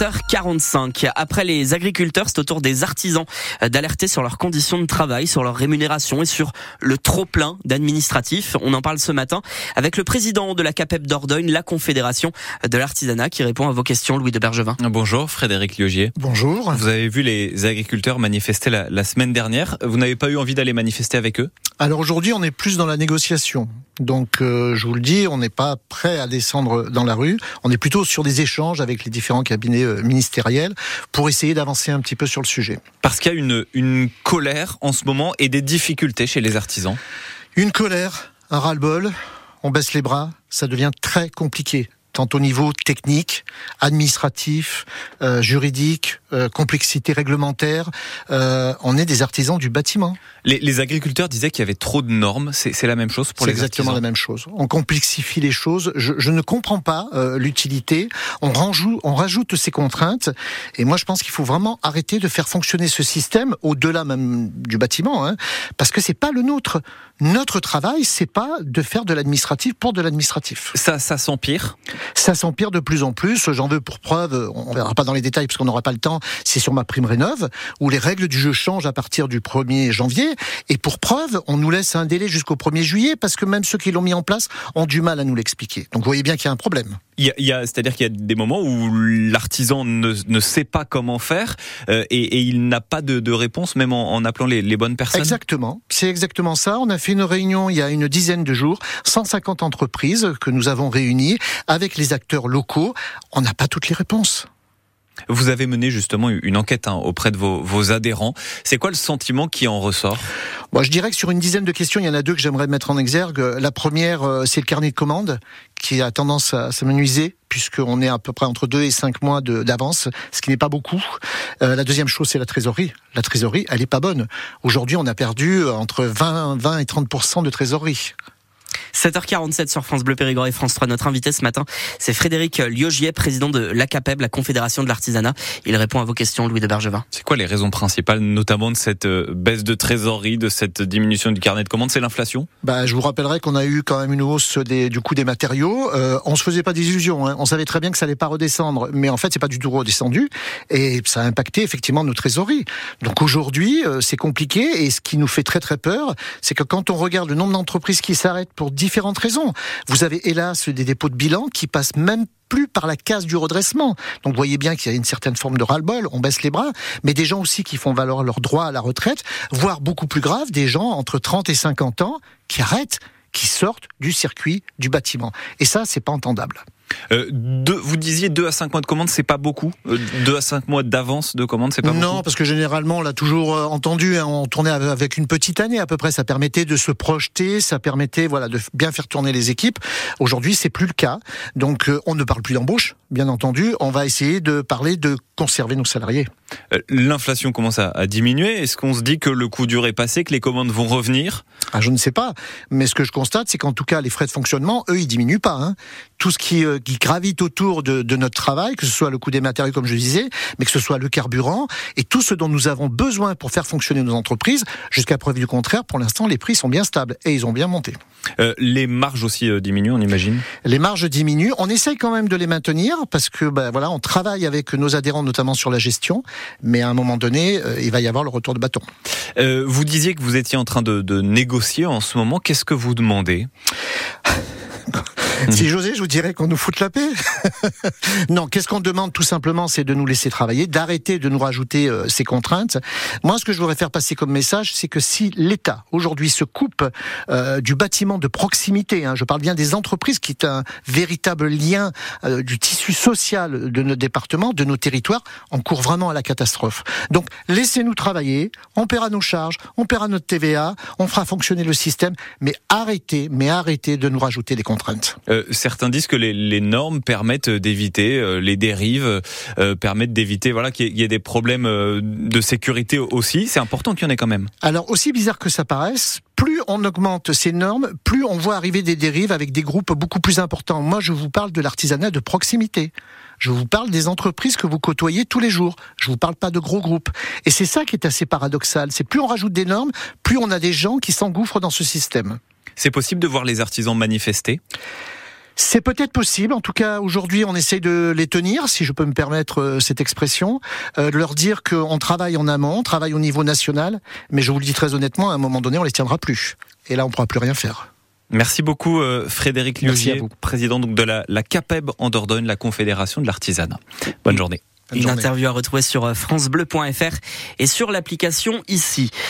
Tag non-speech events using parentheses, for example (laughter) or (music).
7h45. Après les agriculteurs, c'est au tour des artisans d'alerter sur leurs conditions de travail, sur leur rémunération et sur le trop-plein d'administratifs. On en parle ce matin avec le président de la CAPEP d'Ordogne, la Confédération de l'artisanat, qui répond à vos questions, Louis de Bergevin. Bonjour, Frédéric Liogier. Bonjour. Vous avez vu les agriculteurs manifester la, la semaine dernière. Vous n'avez pas eu envie d'aller manifester avec eux? Alors aujourd'hui, on est plus dans la négociation. Donc, euh, je vous le dis, on n'est pas prêt à descendre dans la rue. On est plutôt sur des échanges avec les différents cabinets euh, ministériels pour essayer d'avancer un petit peu sur le sujet. Parce qu'il y a une, une colère en ce moment et des difficultés chez les artisans. Une colère, un ras-le-bol, on baisse les bras, ça devient très compliqué tant au niveau technique, administratif, euh, juridique, euh, complexité réglementaire. Euh, on est des artisans du bâtiment. Les, les agriculteurs disaient qu'il y avait trop de normes. C'est la même chose pour les artisans. exactement la même chose. On complexifie les choses. Je, je ne comprends pas euh, l'utilité. On, rajoute, on rajoute ces contraintes. Et moi, je pense qu'il faut vraiment arrêter de faire fonctionner ce système au-delà même du bâtiment, hein, parce que c'est pas le nôtre. Notre travail, c'est pas de faire de l'administratif pour de l'administratif. Ça, ça s'empire. Ça s'empire de plus en plus. J'en veux pour preuve, on verra pas dans les détails parce qu'on n'aura pas le temps, c'est sur ma prime rénove, où les règles du jeu changent à partir du 1er janvier. Et pour preuve, on nous laisse un délai jusqu'au 1er juillet parce que même ceux qui l'ont mis en place ont du mal à nous l'expliquer. Donc vous voyez bien qu'il y a un problème. Il y a, c'est-à-dire qu'il y a des moments où l'artisan ne, ne, sait pas comment faire euh, et, et, il n'a pas de, de, réponse, même en, en appelant les, les, bonnes personnes. Exactement, c'est exactement ça. On a fait une réunion il y a une dizaine de jours, 150 entreprises que nous avons réunies avec les acteurs locaux. On n'a pas toutes les réponses. Vous avez mené justement une enquête hein, auprès de vos, vos adhérents. C'est quoi le sentiment qui en ressort? Moi, je dirais que sur une dizaine de questions, il y en a deux que j'aimerais mettre en exergue. La première, euh, c'est le carnet de commandes qui a tendance à s'amenuiser puisqu'on est à peu près entre deux et cinq mois d'avance, ce qui n'est pas beaucoup. Euh, la deuxième chose, c'est la trésorerie. La trésorerie, elle est pas bonne. Aujourd'hui, on a perdu entre 20, 20 et 30 de trésorerie. 7h47 sur France Bleu Périgord et France 3. Notre invité ce matin, c'est Frédéric Liogier, président de l'ACAPEB, la Confédération de l'Artisanat. Il répond à vos questions, Louis de Bergevin. C'est quoi les raisons principales, notamment de cette euh, baisse de trésorerie, de cette diminution du carnet de commandes? C'est l'inflation? Bah, Je vous rappellerai qu'on a eu quand même une hausse des, du coût des matériaux. Euh, on se faisait pas d'illusions. Hein. On savait très bien que ça allait pas redescendre. Mais en fait, c'est pas du tout redescendu. Et ça a impacté effectivement nos trésoreries. Donc aujourd'hui, euh, c'est compliqué. Et ce qui nous fait très très peur, c'est que quand on regarde le nombre d'entreprises qui s'arrêtent pour différentes raisons. Vous avez hélas des dépôts de bilan qui passent même plus par la case du redressement. Donc vous voyez bien qu'il y a une certaine forme de ras-le-bol, on baisse les bras, mais des gens aussi qui font valoir leur droit à la retraite, voire beaucoup plus grave, des gens entre 30 et 50 ans qui arrêtent, qui sortent du circuit du bâtiment. Et ça, c'est pas entendable. Euh, deux, vous disiez 2 à 5 mois de commande, c'est pas beaucoup. 2 euh, à 5 mois d'avance de commande, c'est pas non, beaucoup. Non, parce que généralement, on l'a toujours euh, entendu, hein, on tournait avec une petite année à peu près. Ça permettait de se projeter, ça permettait voilà de bien faire tourner les équipes. Aujourd'hui, c'est plus le cas. Donc, euh, on ne parle plus d'embauche, bien entendu. On va essayer de parler de conserver nos salariés. Euh, l'inflation commence à, à diminuer. Est-ce qu'on se dit que le coup dur est passé, que les commandes vont revenir? Ah, Je ne sais pas. Mais ce que je constate, c'est qu'en tout cas, les frais de fonctionnement, eux, ils diminuent pas. Hein. Tout ce qui, qui gravite autour de, de, notre travail, que ce soit le coût des matériaux, comme je disais, mais que ce soit le carburant et tout ce dont nous avons besoin pour faire fonctionner nos entreprises, jusqu'à preuve du contraire, pour l'instant, les prix sont bien stables et ils ont bien monté. Euh, les marges aussi euh, diminuent, on imagine? Les marges diminuent. On essaye quand même de les maintenir parce que ben, voilà, on travaille avec nos adhérents, notamment sur la gestion, mais à un moment donné, euh, il va y avoir le retour de bâton. Euh, vous disiez que vous étiez en train de, de négocier en ce moment. Qu'est-ce que vous demandez? (laughs) (laughs) si j'osais, je vous dirais qu'on nous foute la paix. (laughs) non, qu'est-ce qu'on demande tout simplement, c'est de nous laisser travailler, d'arrêter de nous rajouter euh, ces contraintes. Moi, ce que je voudrais faire passer comme message, c'est que si l'État aujourd'hui se coupe euh, du bâtiment de proximité, hein, je parle bien des entreprises, qui est un véritable lien euh, du tissu social de notre département, de nos territoires, on court vraiment à la catastrophe. Donc, laissez-nous travailler, on paiera nos charges, on paiera notre TVA, on fera fonctionner le système, mais arrêtez, mais arrêtez de nous rajouter des contraintes. Euh, certains disent que les, les normes permettent d'éviter euh, les dérives, euh, permettent d'éviter voilà qu'il y, ait des problèmes euh, de sécurité aussi. C'est important qu'il y en ait quand même. Alors aussi bizarre que ça paraisse, plus on augmente ces normes, plus on voit arriver des dérives avec des groupes beaucoup plus importants. Moi, je vous parle de l'artisanat de proximité. Je vous parle des entreprises que vous côtoyez tous les jours. Je vous parle pas de gros groupes. Et c'est ça qui est assez paradoxal. C'est plus on rajoute des normes, plus on a des gens qui s'engouffrent dans ce système. C'est possible de voir les artisans manifester? C'est peut-être possible. En tout cas, aujourd'hui, on essaye de les tenir, si je peux me permettre euh, cette expression, euh, de leur dire qu'on travaille en amont, on travaille au niveau national, mais je vous le dis très honnêtement, à un moment donné, on les tiendra plus. Et là, on pourra plus rien faire. Merci beaucoup euh, Frédéric Liugier, président donc de la, la CAPEB en Dordogne, la Confédération de l'artisanat. Bonne journée. Une interview à retrouver sur francebleu.fr et sur l'application ici.